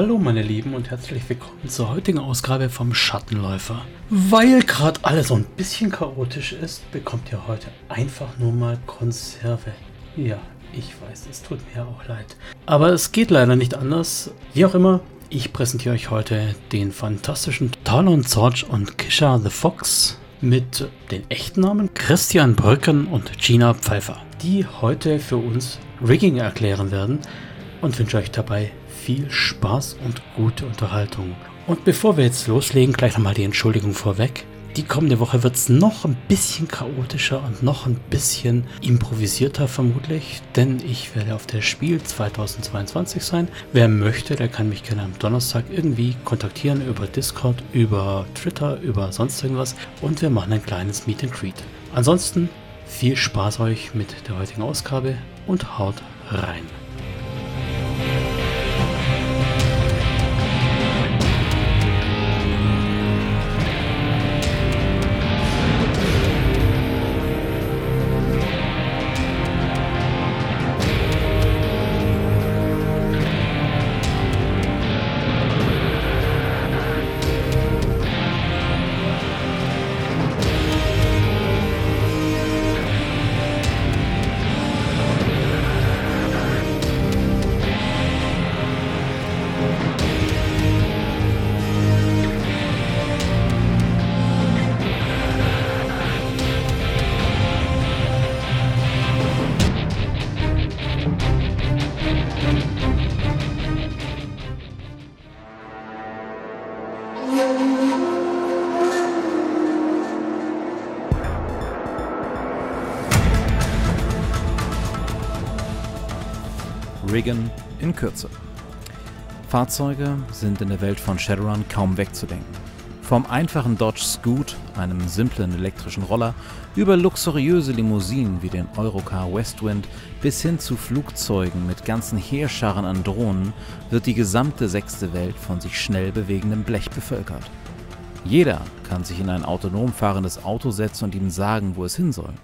Hallo meine Lieben und herzlich willkommen zur heutigen Ausgabe vom Schattenläufer. Weil gerade alles so ein bisschen chaotisch ist, bekommt ihr heute einfach nur mal Konserve. Ja, ich weiß, es tut mir auch leid. Aber es geht leider nicht anders. Wie auch immer, ich präsentiere euch heute den fantastischen Talon Zorch und Kisha the Fox mit den echten Namen Christian Brücken und Gina Pfeiffer, die heute für uns Rigging erklären werden und wünsche euch dabei viel Spaß und gute Unterhaltung. Und bevor wir jetzt loslegen, gleich nochmal die Entschuldigung vorweg. Die kommende Woche wird es noch ein bisschen chaotischer und noch ein bisschen improvisierter vermutlich, denn ich werde auf der Spiel 2022 sein. Wer möchte, der kann mich gerne am Donnerstag irgendwie kontaktieren über Discord, über Twitter, über sonst irgendwas und wir machen ein kleines Meet and Greet. Ansonsten viel Spaß euch mit der heutigen Ausgabe und haut rein. Riggin in Kürze. Fahrzeuge sind in der Welt von Shadowrun kaum wegzudenken. Vom einfachen Dodge Scoot, einem simplen elektrischen Roller, über luxuriöse Limousinen wie den Eurocar Westwind bis hin zu Flugzeugen mit ganzen Heerscharen an Drohnen wird die gesamte sechste Welt von sich schnell bewegendem Blech bevölkert. Jeder kann sich in ein autonom fahrendes Auto setzen und ihm sagen, wo es hin soll.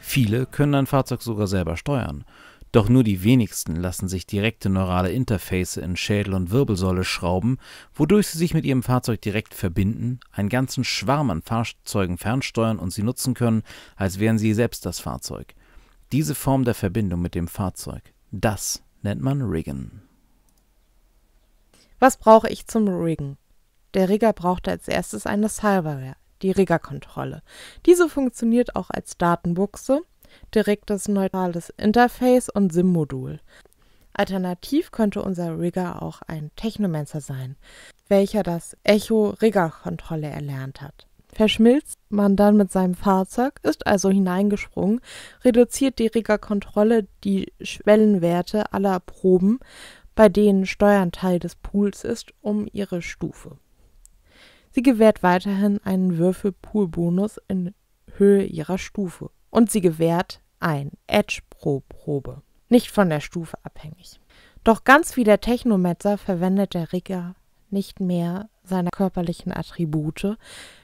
Viele können ein Fahrzeug sogar selber steuern doch nur die wenigsten lassen sich direkte neurale Interface in Schädel und Wirbelsäule schrauben, wodurch sie sich mit ihrem Fahrzeug direkt verbinden, einen ganzen Schwarm an Fahrzeugen fernsteuern und sie nutzen können, als wären sie selbst das Fahrzeug. Diese Form der Verbindung mit dem Fahrzeug, das nennt man Riggen. Was brauche ich zum Riggen? Der Rigger braucht als erstes eine Cyberware, die Riggerkontrolle. Diese funktioniert auch als Datenbuchse direktes neutrales Interface und SIM-Modul. Alternativ könnte unser Rigger auch ein Technomancer sein, welcher das Echo-Rigger-Kontrolle erlernt hat. Verschmilzt man dann mit seinem Fahrzeug, ist also hineingesprungen, reduziert die Rigger-Kontrolle die Schwellenwerte aller Proben, bei denen Steuern Teil des Pools ist, um ihre Stufe. Sie gewährt weiterhin einen Würfelpool-Bonus in Höhe ihrer Stufe und sie gewährt ein Edge pro Probe, nicht von der Stufe abhängig. Doch ganz wie der Technometzer verwendet der Rigger nicht mehr seine körperlichen Attribute,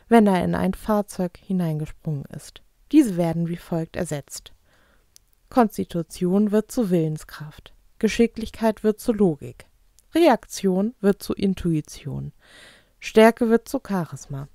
wenn er in ein Fahrzeug hineingesprungen ist. Diese werden wie folgt ersetzt. Konstitution wird zu Willenskraft, Geschicklichkeit wird zu Logik, Reaktion wird zu Intuition, Stärke wird zu Charisma.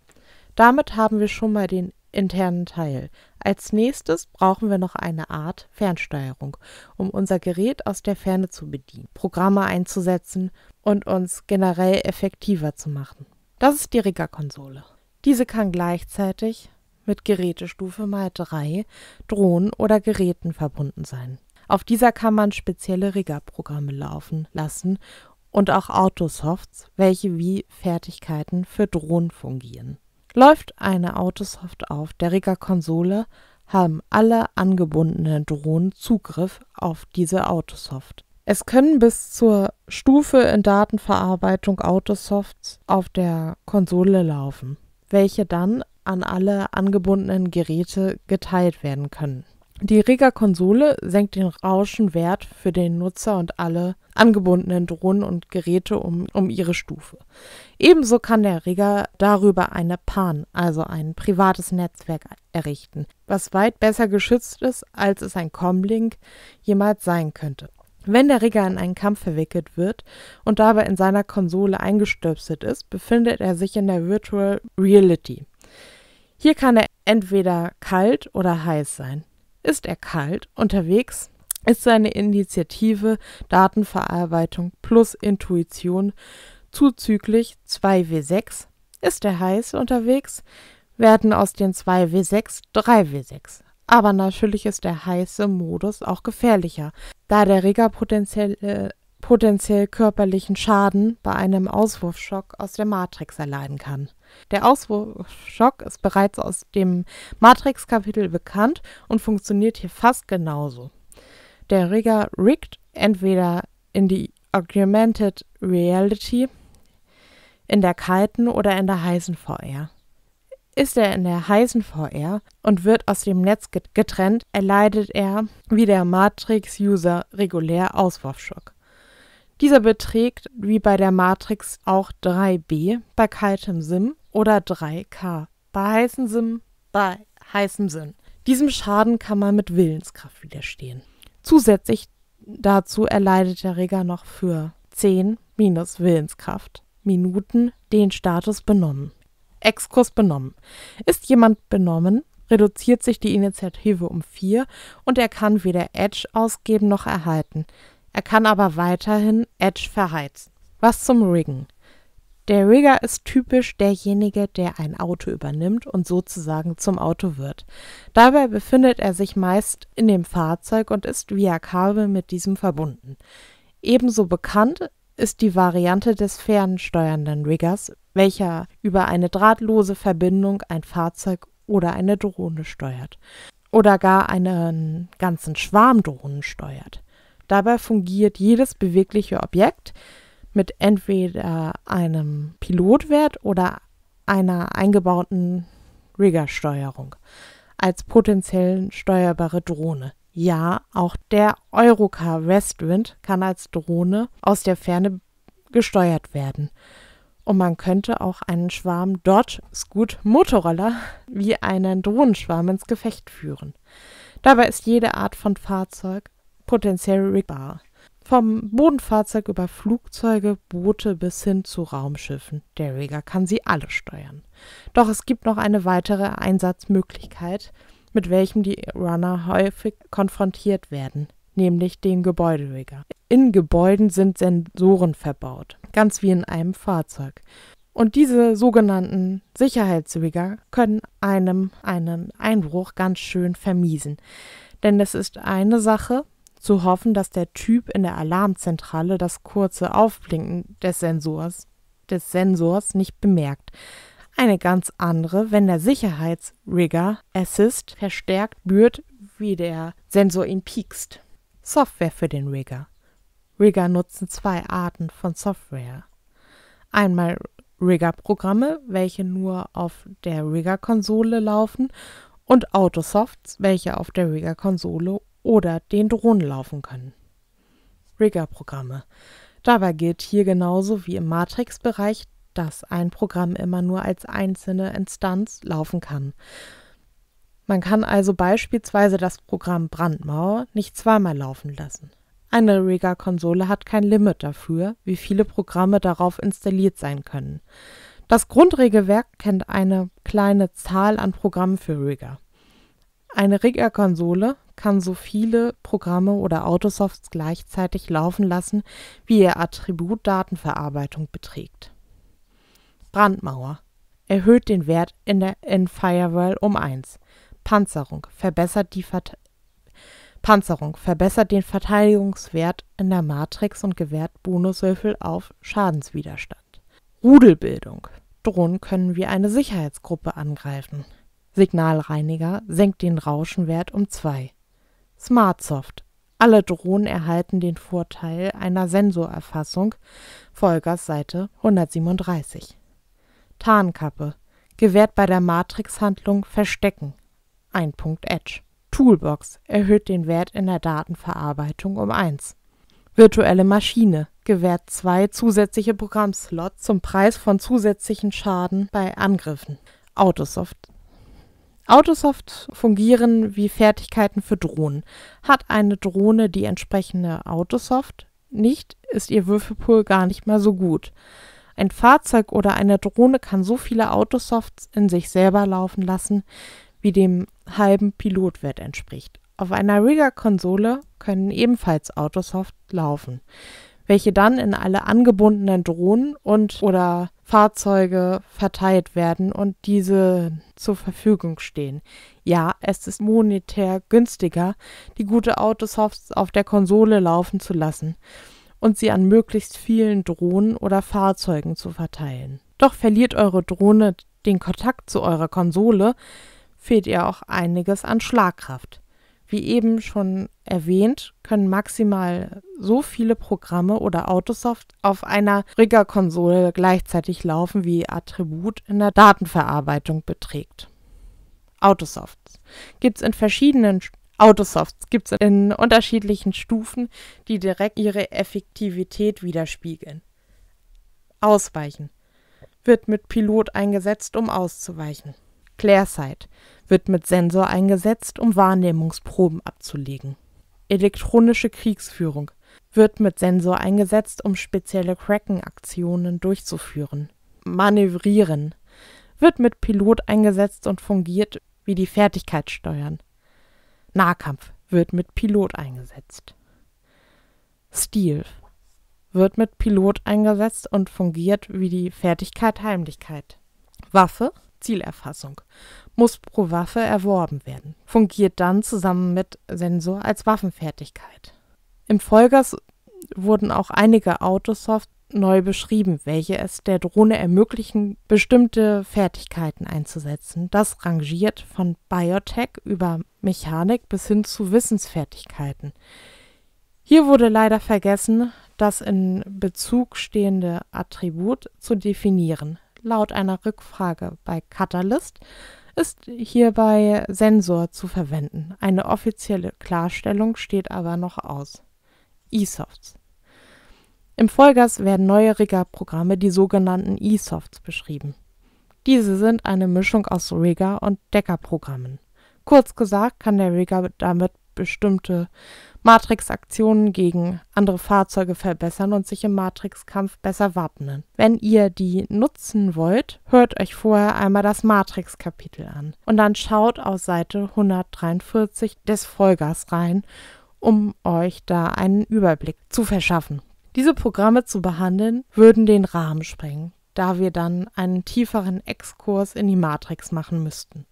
Damit haben wir schon mal den internen Teil. Als nächstes brauchen wir noch eine Art Fernsteuerung, um unser Gerät aus der Ferne zu bedienen, Programme einzusetzen und uns generell effektiver zu machen. Das ist die Rigger-Konsole. Diese kann gleichzeitig mit Gerätestufe mal 3 Drohnen oder Geräten verbunden sein. Auf dieser kann man spezielle Rigger-Programme laufen lassen und auch Autosofts, welche wie Fertigkeiten für Drohnen fungieren. Läuft eine Autosoft auf der Rigger-Konsole, haben alle angebundenen Drohnen Zugriff auf diese Autosoft. Es können bis zur Stufe in Datenverarbeitung Autosofts auf der Konsole laufen, welche dann an alle angebundenen Geräte geteilt werden können die Rigger-Konsole senkt den Rauschenwert für den Nutzer und alle angebundenen Drohnen und Geräte um, um ihre Stufe. Ebenso kann der Rigger darüber eine PAN, also ein privates Netzwerk, errichten, was weit besser geschützt ist, als es ein Comlink jemals sein könnte. Wenn der Rigger in einen Kampf verwickelt wird und dabei in seiner Konsole eingestöpselt ist, befindet er sich in der Virtual Reality. Hier kann er entweder kalt oder heiß sein. Ist er kalt unterwegs, ist seine Initiative Datenverarbeitung plus Intuition zuzüglich 2W6. Ist er heiß unterwegs, werden aus den 2W6 3W6. Aber natürlich ist der heiße Modus auch gefährlicher, da der Rigger potenziell, äh, potenziell körperlichen Schaden bei einem Auswurfschock aus der Matrix erleiden kann. Der Auswurfschock ist bereits aus dem Matrix-Kapitel bekannt und funktioniert hier fast genauso. Der Rigger riggt entweder in die Augmented Reality, in der kalten oder in der heißen VR. Ist er in der heißen VR und wird aus dem Netz getrennt, erleidet er wie der Matrix-User regulär Auswurfschock. Dieser beträgt wie bei der Matrix auch 3b bei kaltem Sim oder 3k bei heißem Sim bei heißem Sinn. Diesem Schaden kann man mit Willenskraft widerstehen. Zusätzlich dazu erleidet der Reger noch für 10 minus Willenskraft Minuten den Status benommen. Exkurs benommen. Ist jemand benommen, reduziert sich die Initiative um 4 und er kann weder Edge ausgeben noch erhalten. Er kann aber weiterhin Edge verheizen. Was zum Riggen. Der Rigger ist typisch derjenige, der ein Auto übernimmt und sozusagen zum Auto wird. Dabei befindet er sich meist in dem Fahrzeug und ist via Kabel mit diesem verbunden. Ebenso bekannt ist die Variante des fernsteuernden Riggers, welcher über eine drahtlose Verbindung ein Fahrzeug oder eine Drohne steuert oder gar einen ganzen Schwarm Drohnen steuert. Dabei fungiert jedes bewegliche Objekt mit entweder einem Pilotwert oder einer eingebauten Riggersteuerung als potenziell steuerbare Drohne. Ja, auch der Eurocar Westwind kann als Drohne aus der Ferne gesteuert werden. Und man könnte auch einen Schwarm Dodge Scoot Motorroller wie einen Drohnenschwarm ins Gefecht führen. Dabei ist jede Art von Fahrzeug potenziell riggbar. Vom Bodenfahrzeug über Flugzeuge, Boote bis hin zu Raumschiffen. Der Rigger kann sie alle steuern. Doch es gibt noch eine weitere Einsatzmöglichkeit, mit welchem die Runner häufig konfrontiert werden, nämlich den Gebäuderigger. In Gebäuden sind Sensoren verbaut, ganz wie in einem Fahrzeug. Und diese sogenannten Sicherheitsrigger können einem einen Einbruch ganz schön vermiesen. Denn es ist eine Sache, zu hoffen, dass der Typ in der Alarmzentrale das kurze Aufblinken des Sensors, des Sensors nicht bemerkt. Eine ganz andere, wenn der Sicherheitsrigger Assist verstärkt spürt, wie der Sensor ihn piekst. Software für den Rigger. Rigger nutzen zwei Arten von Software. Einmal Rigger-Programme, welche nur auf der Rigger-Konsole laufen, und Autosofts, welche auf der Rigger-Konsole oder den Drohnen laufen können. Rigger-Programme. Dabei gilt hier genauso wie im Matrix-Bereich, dass ein Programm immer nur als einzelne Instanz laufen kann. Man kann also beispielsweise das Programm Brandmauer nicht zweimal laufen lassen. Eine Rigger-Konsole hat kein Limit dafür, wie viele Programme darauf installiert sein können. Das Grundregelwerk kennt eine kleine Zahl an Programmen für Rigger. Eine Rigger-Konsole kann so viele Programme oder Autosofts gleichzeitig laufen lassen, wie ihr Attribut Datenverarbeitung beträgt. Brandmauer erhöht den Wert in der in Firewall um 1. Panzerung verbessert die Panzerung verbessert den Verteidigungswert in der Matrix und gewährt Bonuswürfel auf Schadenswiderstand. Rudelbildung Drohnen können wie eine Sicherheitsgruppe angreifen. Signalreiniger senkt den Rauschenwert um 2. SmartSoft. Alle Drohnen erhalten den Vorteil einer Sensorerfassung. Vollgas Seite 137. Tarnkappe. Gewährt bei der Matrix-Handlung Verstecken. Ein Punkt Edge. Toolbox. Erhöht den Wert in der Datenverarbeitung um 1. Virtuelle Maschine. Gewährt zwei zusätzliche Programmslots zum Preis von zusätzlichen Schaden bei Angriffen. Autosoft Autosoft fungieren wie Fertigkeiten für Drohnen. Hat eine Drohne die entsprechende Autosoft nicht, ist ihr Würfelpool gar nicht mal so gut. Ein Fahrzeug oder eine Drohne kann so viele Autosofts in sich selber laufen lassen, wie dem halben Pilotwert entspricht. Auf einer Rigger-Konsole können ebenfalls Autosoft laufen, welche dann in alle angebundenen Drohnen und oder Fahrzeuge verteilt werden und diese zur Verfügung stehen. Ja, es ist monetär günstiger, die gute Autosofts auf der Konsole laufen zu lassen und sie an möglichst vielen Drohnen oder Fahrzeugen zu verteilen. Doch verliert eure Drohne den Kontakt zu eurer Konsole, fehlt ihr auch einiges an Schlagkraft. Wie eben schon erwähnt, können maximal so viele Programme oder Autosoft auf einer Rigger-Konsole gleichzeitig laufen, wie Attribut in der Datenverarbeitung beträgt. Autosofts gibt es in verschiedenen Autosofts gibt es in unterschiedlichen Stufen, die direkt ihre Effektivität widerspiegeln. Ausweichen wird mit Pilot eingesetzt, um auszuweichen. Clairsight wird mit Sensor eingesetzt, um Wahrnehmungsproben abzulegen. Elektronische Kriegsführung wird mit Sensor eingesetzt, um spezielle Kraken-Aktionen durchzuführen. Manövrieren wird mit Pilot eingesetzt und fungiert wie die Fertigkeitssteuern. Nahkampf wird mit Pilot eingesetzt. Stil wird mit Pilot eingesetzt und fungiert wie die Fertigkeit Heimlichkeit. Waffe, Zielerfassung, muss pro Waffe erworben werden, fungiert dann zusammen mit Sensor als Waffenfertigkeit. Im Folgers wurden auch einige Autosoft neu beschrieben, welche es der Drohne ermöglichen, bestimmte Fertigkeiten einzusetzen. Das rangiert von Biotech über Mechanik bis hin zu Wissensfertigkeiten. Hier wurde leider vergessen, das in Bezug stehende Attribut zu definieren. Laut einer Rückfrage bei Catalyst ist hierbei Sensor zu verwenden. Eine offizielle Klarstellung steht aber noch aus. eSofts im Vollgas werden neue Rigger-Programme, die sogenannten E-Softs, beschrieben. Diese sind eine Mischung aus Rigger- und Decker-Programmen. Kurz gesagt kann der Rigger damit bestimmte Matrix-Aktionen gegen andere Fahrzeuge verbessern und sich im Matrix-Kampf besser wappnen. Wenn ihr die nutzen wollt, hört euch vorher einmal das Matrix-Kapitel an und dann schaut auf Seite 143 des Vollgas rein, um euch da einen Überblick zu verschaffen. Diese Programme zu behandeln, würden den Rahmen sprengen, da wir dann einen tieferen Exkurs in die Matrix machen müssten.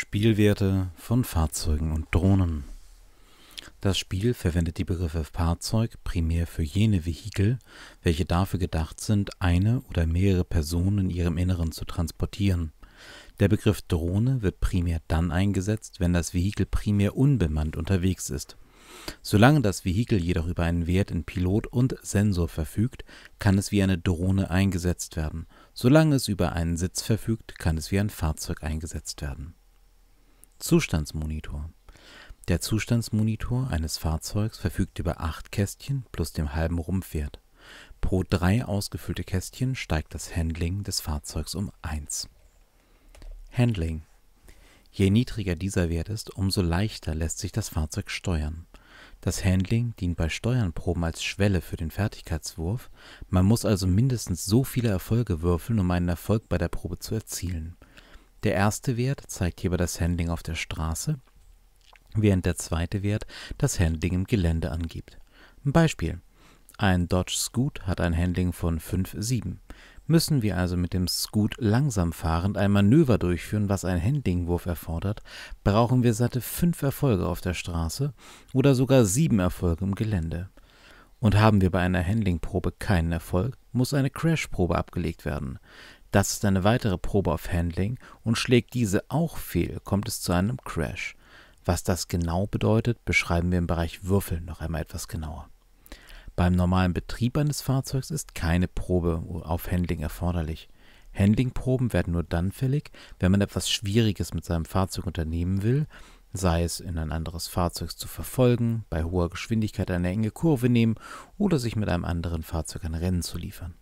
Spielwerte von Fahrzeugen und Drohnen. Das Spiel verwendet die Begriffe Fahrzeug primär für jene Vehikel, welche dafür gedacht sind, eine oder mehrere Personen in ihrem Inneren zu transportieren. Der Begriff Drohne wird primär dann eingesetzt, wenn das Vehikel primär unbemannt unterwegs ist Solange das Vehikel jedoch über einen Wert in Pilot und Sensor verfügt, kann es wie eine Drohne eingesetzt werden, solange es über einen Sitz verfügt, kann es wie ein Fahrzeug eingesetzt werden. Zustandsmonitor Der Zustandsmonitor eines Fahrzeugs verfügt über acht Kästchen plus dem halben Rumpfwert. Pro drei ausgefüllte Kästchen steigt das Handling des Fahrzeugs um eins. Handling Je niedriger dieser Wert ist, umso leichter lässt sich das Fahrzeug steuern das Handling dient bei Steuernproben als Schwelle für den Fertigkeitswurf, man muss also mindestens so viele Erfolge würfeln, um einen Erfolg bei der Probe zu erzielen. Der erste Wert zeigt hierbei das Handling auf der Straße, während der zweite Wert das Handling im Gelände angibt. Beispiel: Ein Dodge Scoot hat ein Handling von 5,7 Müssen wir also mit dem Scoot langsam fahrend ein Manöver durchführen, was einen Handlingwurf erfordert, brauchen wir satte fünf Erfolge auf der Straße oder sogar sieben Erfolge im Gelände. Und haben wir bei einer Handlingprobe keinen Erfolg, muss eine Crashprobe abgelegt werden. Das ist eine weitere Probe auf Handling und schlägt diese auch fehl, kommt es zu einem Crash. Was das genau bedeutet, beschreiben wir im Bereich Würfel noch einmal etwas genauer. Beim normalen Betrieb eines Fahrzeugs ist keine Probe auf Handling erforderlich. Handlingproben werden nur dann fällig, wenn man etwas Schwieriges mit seinem Fahrzeug unternehmen will, sei es in ein anderes Fahrzeug zu verfolgen, bei hoher Geschwindigkeit eine enge Kurve nehmen oder sich mit einem anderen Fahrzeug ein Rennen zu liefern.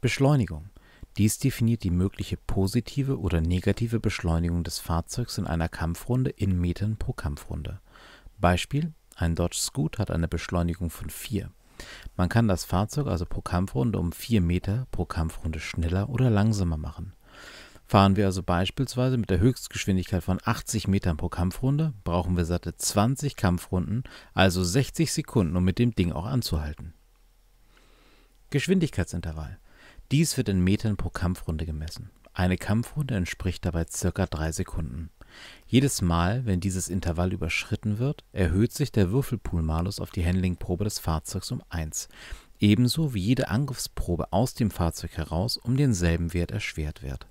Beschleunigung. Dies definiert die mögliche positive oder negative Beschleunigung des Fahrzeugs in einer Kampfrunde in Metern pro Kampfrunde. Beispiel: Ein Dodge Scoot hat eine Beschleunigung von 4. Man kann das Fahrzeug also pro Kampfrunde um 4 Meter pro Kampfrunde schneller oder langsamer machen. Fahren wir also beispielsweise mit der Höchstgeschwindigkeit von 80 Metern pro Kampfrunde, brauchen wir satte 20 Kampfrunden, also 60 Sekunden, um mit dem Ding auch anzuhalten. Geschwindigkeitsintervall. Dies wird in Metern pro Kampfrunde gemessen. Eine Kampfrunde entspricht dabei circa 3 Sekunden. Jedes Mal, wenn dieses Intervall überschritten wird, erhöht sich der Würfelpool-Malus auf die Handlingprobe des Fahrzeugs um 1, ebenso wie jede Angriffsprobe aus dem Fahrzeug heraus um denselben Wert erschwert wird.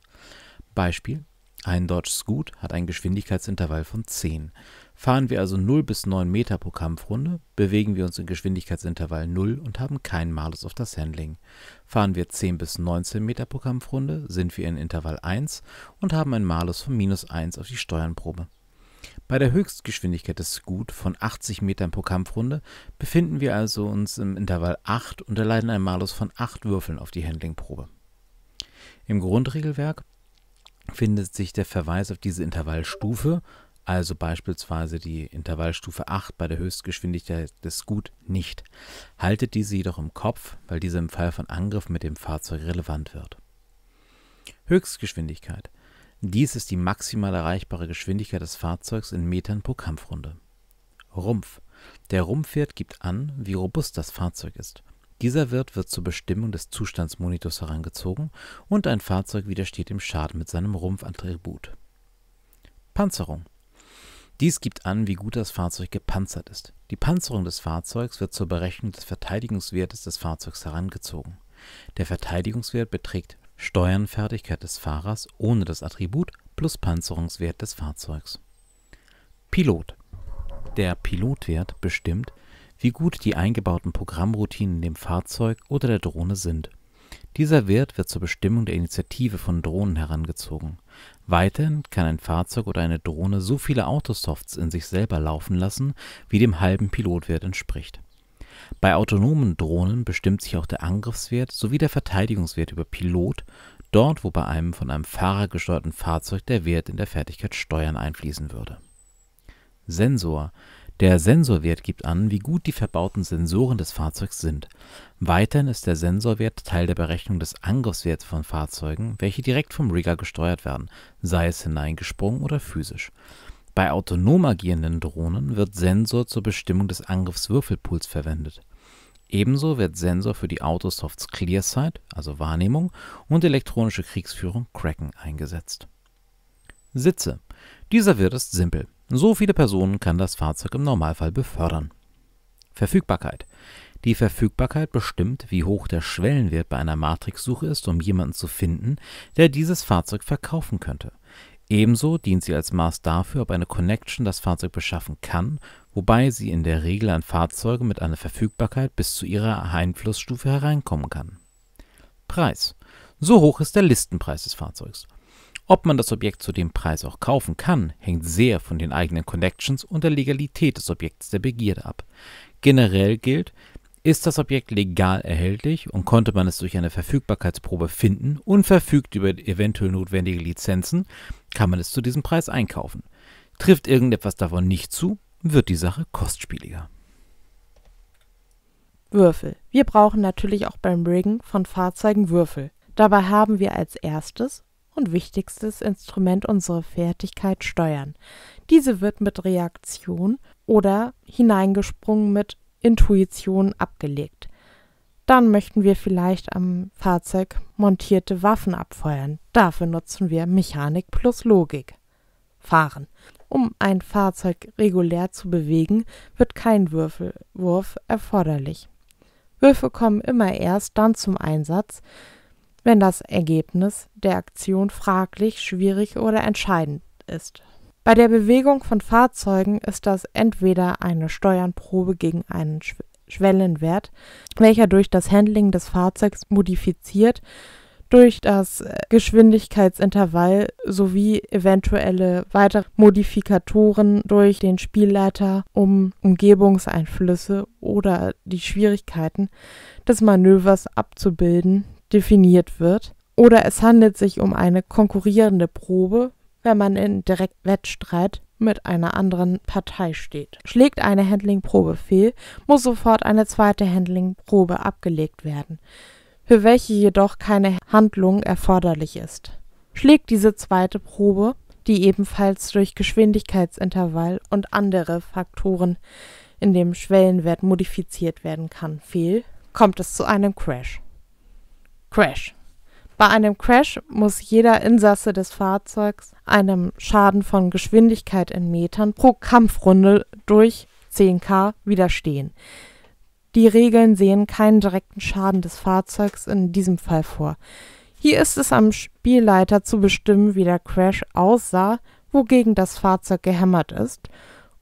Beispiel: Ein Dodge Scoot hat ein Geschwindigkeitsintervall von 10. Fahren wir also 0 bis 9 Meter pro Kampfrunde, bewegen wir uns im Geschwindigkeitsintervall 0 und haben keinen Malus auf das Handling. Fahren wir 10 bis 19 Meter pro Kampfrunde, sind wir in Intervall 1 und haben einen Malus von minus 1 auf die Steuernprobe. Bei der Höchstgeschwindigkeit des Scoot von 80 Metern pro Kampfrunde befinden wir also uns im Intervall 8 und erleiden einen Malus von 8 Würfeln auf die Handlingprobe. Im Grundregelwerk findet sich der Verweis auf diese Intervallstufe also beispielsweise die Intervallstufe 8 bei der Höchstgeschwindigkeit des Scoot nicht. Haltet diese jedoch im Kopf, weil diese im Fall von Angriff mit dem Fahrzeug relevant wird. Höchstgeschwindigkeit. Dies ist die maximal erreichbare Geschwindigkeit des Fahrzeugs in Metern pro Kampfrunde. Rumpf. Der Rumpfwert gibt an, wie robust das Fahrzeug ist. Dieser Wert wird zur Bestimmung des Zustandsmonitors herangezogen und ein Fahrzeug widersteht dem Schaden mit seinem Rumpfattribut. Panzerung. Dies gibt an, wie gut das Fahrzeug gepanzert ist. Die Panzerung des Fahrzeugs wird zur Berechnung des Verteidigungswertes des Fahrzeugs herangezogen. Der Verteidigungswert beträgt Steuernfertigkeit des Fahrers ohne das Attribut plus Panzerungswert des Fahrzeugs. Pilot. Der Pilotwert bestimmt, wie gut die eingebauten Programmroutinen in dem Fahrzeug oder der Drohne sind. Dieser Wert wird zur Bestimmung der Initiative von Drohnen herangezogen. Weiterhin kann ein Fahrzeug oder eine Drohne so viele Autosofts in sich selber laufen lassen, wie dem halben Pilotwert entspricht. Bei autonomen Drohnen bestimmt sich auch der Angriffswert sowie der Verteidigungswert über Pilot, dort wo bei einem von einem Fahrer gesteuerten Fahrzeug der Wert in der Fertigkeit Steuern einfließen würde. Sensor der Sensorwert gibt an, wie gut die verbauten Sensoren des Fahrzeugs sind. Weiterhin ist der Sensorwert Teil der Berechnung des Angriffswerts von Fahrzeugen, welche direkt vom Rigger gesteuert werden, sei es hineingesprungen oder physisch. Bei autonom agierenden Drohnen wird Sensor zur Bestimmung des Angriffswürfelpools verwendet. Ebenso wird Sensor für die Autosofts ClearSight also Wahrnehmung und elektronische Kriegsführung Kraken eingesetzt. Sitze. Dieser Wert ist simpel so viele Personen kann das Fahrzeug im Normalfall befördern. Verfügbarkeit. Die Verfügbarkeit bestimmt, wie hoch der Schwellenwert bei einer Matrixsuche ist, um jemanden zu finden, der dieses Fahrzeug verkaufen könnte. Ebenso dient sie als Maß dafür, ob eine Connection das Fahrzeug beschaffen kann, wobei sie in der Regel an Fahrzeuge mit einer Verfügbarkeit bis zu ihrer Einflussstufe hereinkommen kann. Preis. So hoch ist der Listenpreis des Fahrzeugs. Ob man das Objekt zu dem Preis auch kaufen kann, hängt sehr von den eigenen Connections und der Legalität des Objekts der Begierde ab. Generell gilt, ist das Objekt legal erhältlich und konnte man es durch eine Verfügbarkeitsprobe finden und verfügt über eventuell notwendige Lizenzen, kann man es zu diesem Preis einkaufen. Trifft irgendetwas davon nicht zu, wird die Sache kostspieliger. Würfel. Wir brauchen natürlich auch beim Riggen von Fahrzeugen Würfel. Dabei haben wir als erstes und wichtigstes Instrument unserer Fertigkeit Steuern. Diese wird mit Reaktion oder hineingesprungen mit Intuition abgelegt. Dann möchten wir vielleicht am Fahrzeug montierte Waffen abfeuern. Dafür nutzen wir Mechanik plus Logik. Fahren. Um ein Fahrzeug regulär zu bewegen, wird kein Würfelwurf erforderlich. Würfe kommen immer erst dann zum Einsatz, wenn das Ergebnis der Aktion fraglich, schwierig oder entscheidend ist. Bei der Bewegung von Fahrzeugen ist das entweder eine Steuernprobe gegen einen Schwellenwert, welcher durch das Handling des Fahrzeugs modifiziert, durch das Geschwindigkeitsintervall sowie eventuelle weitere Modifikatoren durch den Spielleiter, um Umgebungseinflüsse oder die Schwierigkeiten des Manövers abzubilden, definiert wird oder es handelt sich um eine konkurrierende Probe, wenn man in Direktwettstreit mit einer anderen Partei steht. Schlägt eine Handlingprobe fehl, muss sofort eine zweite Handlingprobe abgelegt werden, für welche jedoch keine Handlung erforderlich ist. Schlägt diese zweite Probe, die ebenfalls durch Geschwindigkeitsintervall und andere Faktoren in dem Schwellenwert modifiziert werden kann, fehl, kommt es zu einem Crash. Crash bei einem Crash muss jeder Insasse des Fahrzeugs einem Schaden von Geschwindigkeit in Metern pro Kampfrunde durch 10 km widerstehen. Die Regeln sehen keinen direkten Schaden des Fahrzeugs in diesem Fall vor. Hier ist es am Spielleiter zu bestimmen, wie der Crash aussah, wogegen das Fahrzeug gehämmert ist,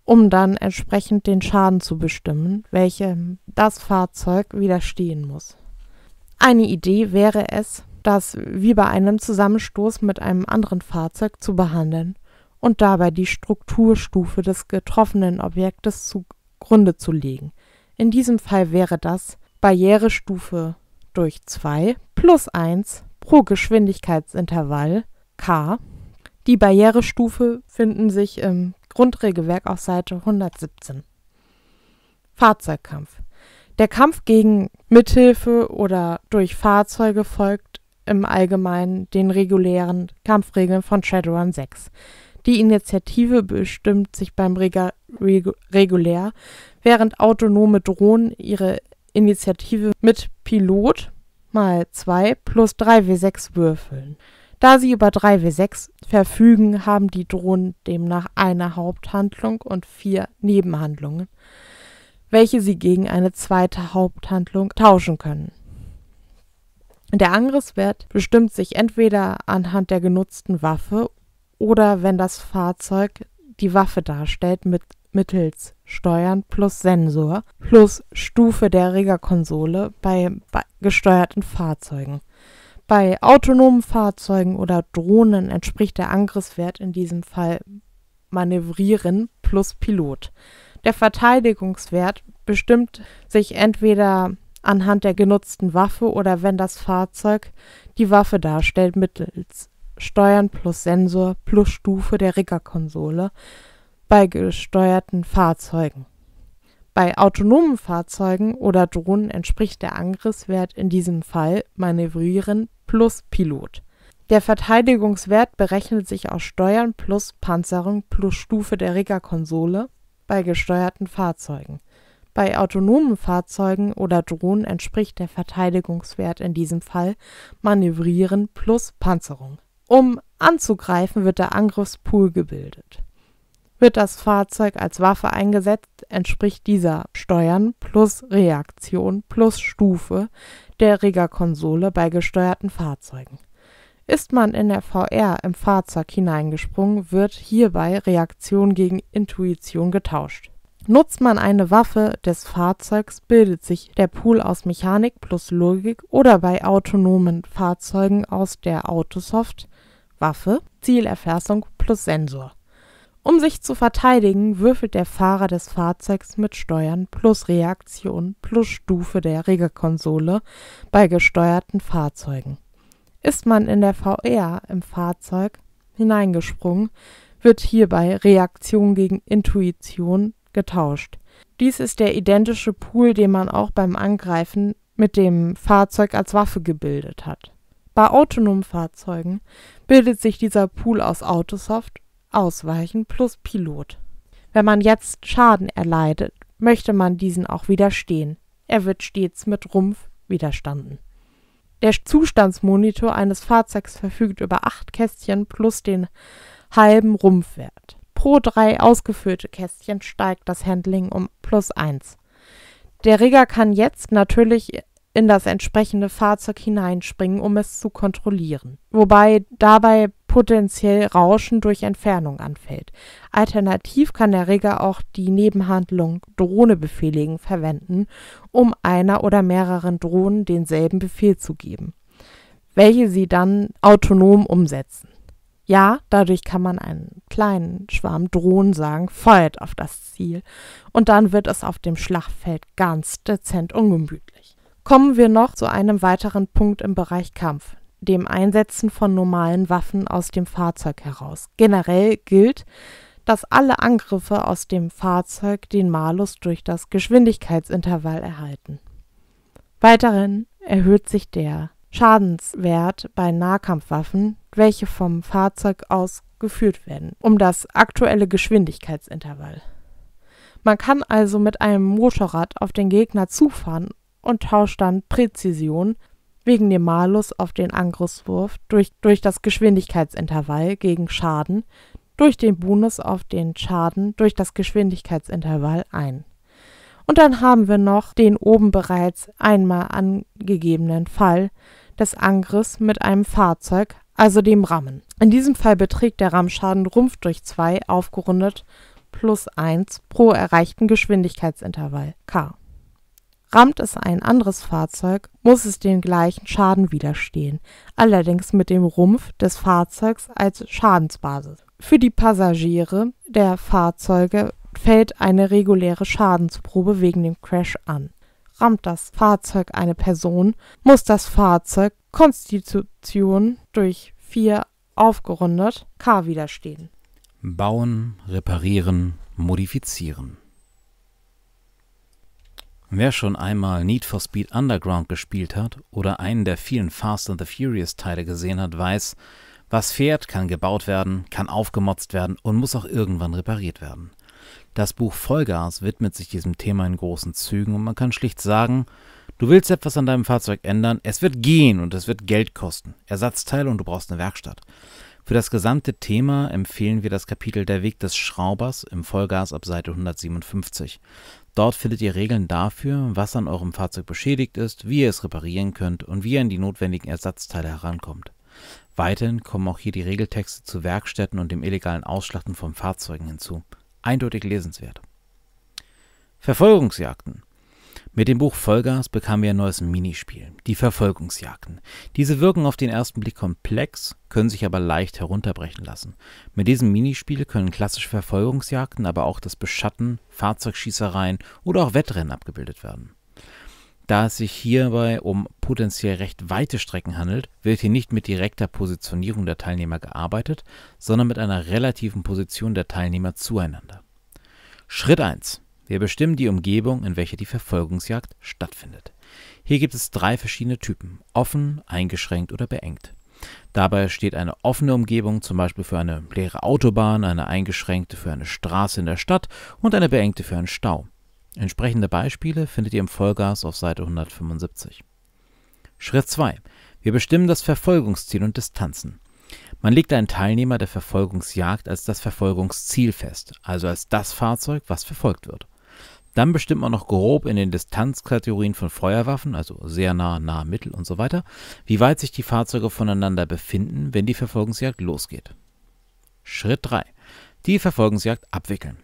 um dann entsprechend den Schaden zu bestimmen, welchem das Fahrzeug widerstehen muss. Eine Idee wäre es, das wie bei einem Zusammenstoß mit einem anderen Fahrzeug zu behandeln und dabei die Strukturstufe des getroffenen Objektes zugrunde zu legen. In diesem Fall wäre das Barrierestufe durch 2 plus 1 pro Geschwindigkeitsintervall k. Die Barrierestufe finden sich im Grundregelwerk auf Seite 117. Fahrzeugkampf. Der Kampf gegen Mithilfe oder durch Fahrzeuge folgt im Allgemeinen den regulären Kampfregeln von Shadowrun 6. Die Initiative bestimmt sich beim Rega Regu regulär, während autonome Drohnen ihre Initiative mit Pilot mal 2 plus 3W6 würfeln. Da sie über 3W6 verfügen, haben die Drohnen demnach eine Haupthandlung und vier Nebenhandlungen, welche sie gegen eine zweite Haupthandlung tauschen können. Der Angriffswert bestimmt sich entweder anhand der genutzten Waffe oder wenn das Fahrzeug die Waffe darstellt mit mittels Steuern plus Sensor plus Stufe der Riggerkonsole bei, bei gesteuerten Fahrzeugen. Bei autonomen Fahrzeugen oder Drohnen entspricht der Angriffswert in diesem Fall Manövrieren plus Pilot. Der Verteidigungswert bestimmt sich entweder anhand der genutzten Waffe oder wenn das Fahrzeug die Waffe darstellt mittels Steuern plus Sensor plus Stufe der Riggerkonsole bei gesteuerten Fahrzeugen. Bei autonomen Fahrzeugen oder Drohnen entspricht der Angriffswert in diesem Fall Manövrieren plus Pilot. Der Verteidigungswert berechnet sich aus Steuern plus Panzerung plus Stufe der Riggerkonsole bei gesteuerten Fahrzeugen bei autonomen Fahrzeugen oder Drohnen entspricht der Verteidigungswert in diesem Fall Manövrieren plus Panzerung. Um anzugreifen, wird der Angriffspool gebildet. Wird das Fahrzeug als Waffe eingesetzt, entspricht dieser Steuern plus Reaktion plus Stufe der Riggerkonsole bei gesteuerten Fahrzeugen. Ist man in der VR im Fahrzeug hineingesprungen, wird hierbei Reaktion gegen Intuition getauscht Nutzt man eine Waffe des Fahrzeugs, bildet sich der Pool aus Mechanik plus Logik oder bei autonomen Fahrzeugen aus der Autosoft (Waffe, Zielerfassung plus Sensor). Um sich zu verteidigen, würfelt der Fahrer des Fahrzeugs mit Steuern plus Reaktion plus Stufe der Regekonsole bei gesteuerten Fahrzeugen. Ist man in der VR im Fahrzeug hineingesprungen, wird hierbei Reaktion gegen Intuition getauscht. Dies ist der identische Pool, den man auch beim Angreifen mit dem Fahrzeug als Waffe gebildet hat. Bei autonomen Fahrzeugen bildet sich dieser Pool aus Autosoft, Ausweichen plus Pilot. Wenn man jetzt Schaden erleidet, möchte man diesen auch widerstehen. Er wird stets mit Rumpf widerstanden. Der Zustandsmonitor eines Fahrzeugs verfügt über acht Kästchen plus den halben Rumpfwert. Pro drei ausgefüllte Kästchen steigt das Handling um plus eins. Der Rigger kann jetzt natürlich in das entsprechende Fahrzeug hineinspringen, um es zu kontrollieren, wobei dabei potenziell Rauschen durch Entfernung anfällt. Alternativ kann der Rigger auch die Nebenhandlung Drohne befehligen verwenden, um einer oder mehreren Drohnen denselben Befehl zu geben, welche sie dann autonom umsetzen. Ja, dadurch kann man einen kleinen Schwarm Drohnen sagen, feuert auf das Ziel. Und dann wird es auf dem Schlachtfeld ganz dezent ungemütlich. Kommen wir noch zu einem weiteren Punkt im Bereich Kampf, dem Einsetzen von normalen Waffen aus dem Fahrzeug heraus. Generell gilt, dass alle Angriffe aus dem Fahrzeug den Malus durch das Geschwindigkeitsintervall erhalten. Weiterhin erhöht sich der Schadenswert bei Nahkampfwaffen, welche vom Fahrzeug aus geführt werden, um das aktuelle Geschwindigkeitsintervall. Man kann also mit einem Motorrad auf den Gegner zufahren und tauscht dann Präzision wegen dem Malus auf den Angriffswurf durch, durch das Geschwindigkeitsintervall gegen Schaden durch den Bonus auf den Schaden durch das Geschwindigkeitsintervall ein. Und dann haben wir noch den oben bereits einmal angegebenen Fall des Angriffs mit einem Fahrzeug, also dem Rammen. In diesem Fall beträgt der Rammschaden Rumpf durch 2 aufgerundet plus 1 pro erreichten Geschwindigkeitsintervall k. Rammt es ein anderes Fahrzeug, muss es den gleichen Schaden widerstehen, allerdings mit dem Rumpf des Fahrzeugs als Schadensbasis. Für die Passagiere der Fahrzeuge fällt eine reguläre Schadensprobe wegen dem Crash an. Rammt das Fahrzeug eine Person, muss das Fahrzeug Konstitution durch 4 aufgerundet k widerstehen. Bauen, reparieren, modifizieren. Wer schon einmal Need for Speed Underground gespielt hat oder einen der vielen Fast and the Furious Teile gesehen hat, weiß, was fährt, kann gebaut werden, kann aufgemotzt werden und muss auch irgendwann repariert werden. Das Buch Vollgas widmet sich diesem Thema in großen Zügen und man kann schlicht sagen, du willst etwas an deinem Fahrzeug ändern, es wird gehen und es wird Geld kosten, Ersatzteile und du brauchst eine Werkstatt. Für das gesamte Thema empfehlen wir das Kapitel Der Weg des Schraubers im Vollgas ab Seite 157. Dort findet ihr Regeln dafür, was an eurem Fahrzeug beschädigt ist, wie ihr es reparieren könnt und wie ihr an die notwendigen Ersatzteile herankommt. Weiterhin kommen auch hier die Regeltexte zu Werkstätten und dem illegalen Ausschlachten von Fahrzeugen hinzu. Eindeutig lesenswert. Verfolgungsjagden mit dem Buch Vollgas bekamen wir ein neues Minispiel, die Verfolgungsjagden. Diese wirken auf den ersten Blick komplex, können sich aber leicht herunterbrechen lassen. Mit diesem Minispiel können klassische Verfolgungsjagden, aber auch das Beschatten, Fahrzeugschießereien oder auch Wettrennen abgebildet werden. Da es sich hierbei um potenziell recht weite Strecken handelt, wird hier nicht mit direkter Positionierung der Teilnehmer gearbeitet, sondern mit einer relativen Position der Teilnehmer zueinander. Schritt 1 wir bestimmen die Umgebung, in welcher die Verfolgungsjagd stattfindet. Hier gibt es drei verschiedene Typen: offen, eingeschränkt oder beengt. Dabei steht eine offene Umgebung zum Beispiel für eine leere Autobahn, eine eingeschränkte für eine Straße in der Stadt und eine beengte für einen Stau. Entsprechende Beispiele findet ihr im Vollgas auf Seite 175. Schritt 2. Wir bestimmen das Verfolgungsziel und Distanzen. Man legt einen Teilnehmer der Verfolgungsjagd als das Verfolgungsziel fest, also als das Fahrzeug, was verfolgt wird. Dann bestimmt man noch grob in den Distanzkategorien von Feuerwaffen, also sehr nah, nah, mittel und so weiter, wie weit sich die Fahrzeuge voneinander befinden, wenn die Verfolgungsjagd losgeht. Schritt 3. Die Verfolgungsjagd abwickeln.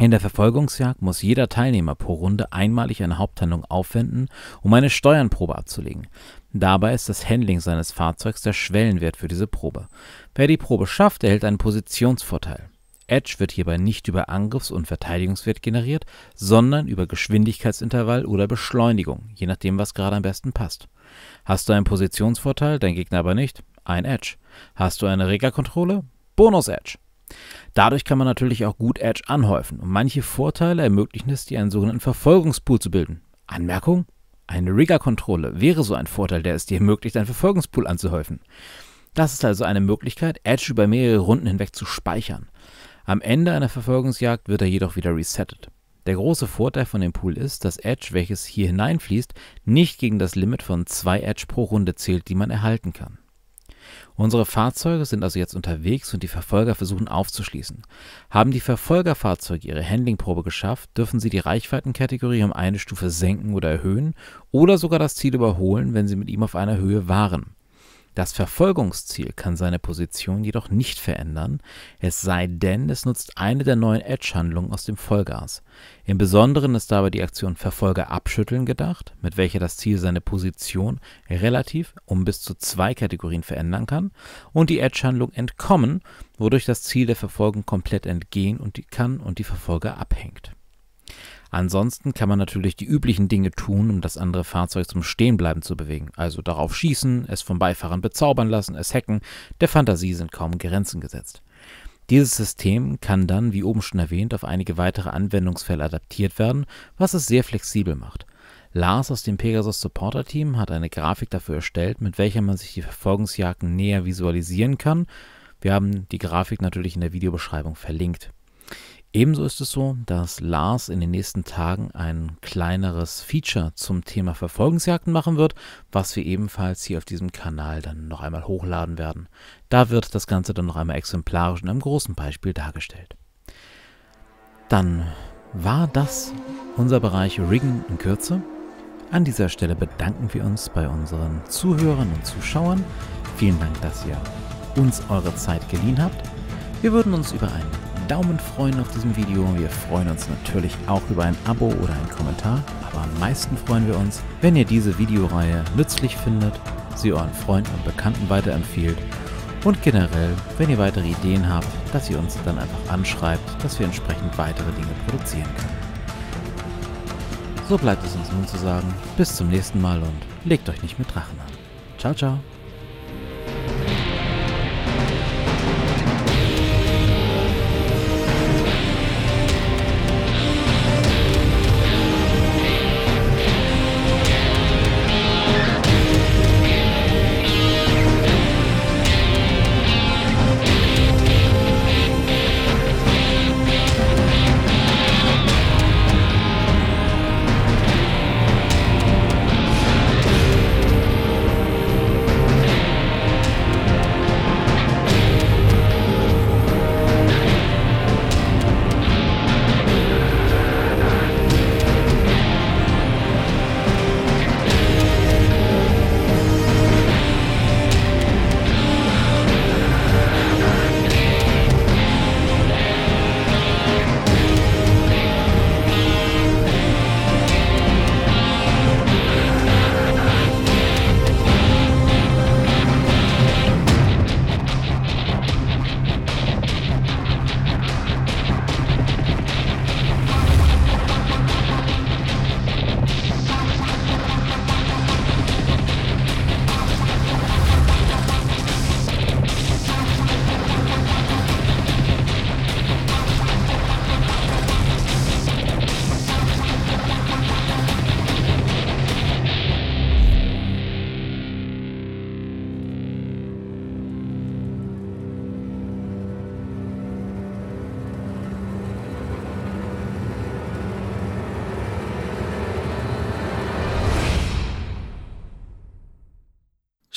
In der Verfolgungsjagd muss jeder Teilnehmer pro Runde einmalig eine Haupthandlung aufwenden, um eine Steuernprobe abzulegen. Dabei ist das Handling seines Fahrzeugs der Schwellenwert für diese Probe. Wer die Probe schafft, erhält einen Positionsvorteil. Edge wird hierbei nicht über Angriffs und Verteidigungswert generiert, sondern über Geschwindigkeitsintervall oder Beschleunigung, je nachdem, was gerade am besten passt. Hast du einen Positionsvorteil, dein Gegner aber nicht? Ein Edge. Hast du eine Regerkontrolle? Bonus Edge. Dadurch kann man natürlich auch gut Edge anhäufen und manche Vorteile ermöglichen es dir, einen sogenannten Verfolgungspool zu bilden. Anmerkung? Eine Rigger-Kontrolle wäre so ein Vorteil, der es dir ermöglicht, einen Verfolgungspool anzuhäufen. Das ist also eine Möglichkeit, Edge über mehrere Runden hinweg zu speichern. Am Ende einer Verfolgungsjagd wird er jedoch wieder resettet. Der große Vorteil von dem Pool ist, dass Edge, welches hier hineinfließt, nicht gegen das Limit von 2 Edge pro Runde zählt, die man erhalten kann. Unsere Fahrzeuge sind also jetzt unterwegs und die Verfolger versuchen aufzuschließen. Haben die Verfolgerfahrzeuge ihre Handlingprobe geschafft, dürfen sie die Reichweitenkategorie um eine Stufe senken oder erhöhen oder sogar das Ziel überholen, wenn sie mit ihm auf einer Höhe waren. Das Verfolgungsziel kann seine Position jedoch nicht verändern, es sei denn, es nutzt eine der neuen Edge-Handlungen aus dem Vollgas. Im Besonderen ist dabei die Aktion Verfolger abschütteln gedacht, mit welcher das Ziel seine Position relativ um bis zu zwei Kategorien verändern kann, und die Edge-Handlung Entkommen, wodurch das Ziel der Verfolgung komplett entgehen und kann und die Verfolger abhängt. Ansonsten kann man natürlich die üblichen Dinge tun, um das andere Fahrzeug zum Stehenbleiben zu bewegen. Also darauf schießen, es vom Beifahrern bezaubern lassen, es hacken. Der Fantasie sind kaum Grenzen gesetzt. Dieses System kann dann, wie oben schon erwähnt, auf einige weitere Anwendungsfälle adaptiert werden, was es sehr flexibel macht. Lars aus dem Pegasus Supporter Team hat eine Grafik dafür erstellt, mit welcher man sich die Verfolgungsjagden näher visualisieren kann. Wir haben die Grafik natürlich in der Videobeschreibung verlinkt. Ebenso ist es so, dass Lars in den nächsten Tagen ein kleineres Feature zum Thema Verfolgungsjagden machen wird, was wir ebenfalls hier auf diesem Kanal dann noch einmal hochladen werden. Da wird das Ganze dann noch einmal exemplarisch in einem großen Beispiel dargestellt. Dann war das unser Bereich Riggen in Kürze. An dieser Stelle bedanken wir uns bei unseren Zuhörern und Zuschauern. Vielen Dank, dass ihr uns eure Zeit geliehen habt. Wir würden uns über einen Daumen freuen auf diesem Video. Wir freuen uns natürlich auch über ein Abo oder einen Kommentar. Aber am meisten freuen wir uns, wenn ihr diese Videoreihe nützlich findet, sie euren Freunden und Bekannten weiterempfiehlt und generell, wenn ihr weitere Ideen habt, dass ihr uns dann einfach anschreibt, dass wir entsprechend weitere Dinge produzieren können. So bleibt es uns nun zu sagen, bis zum nächsten Mal und legt euch nicht mit Drachen an. Ciao, ciao.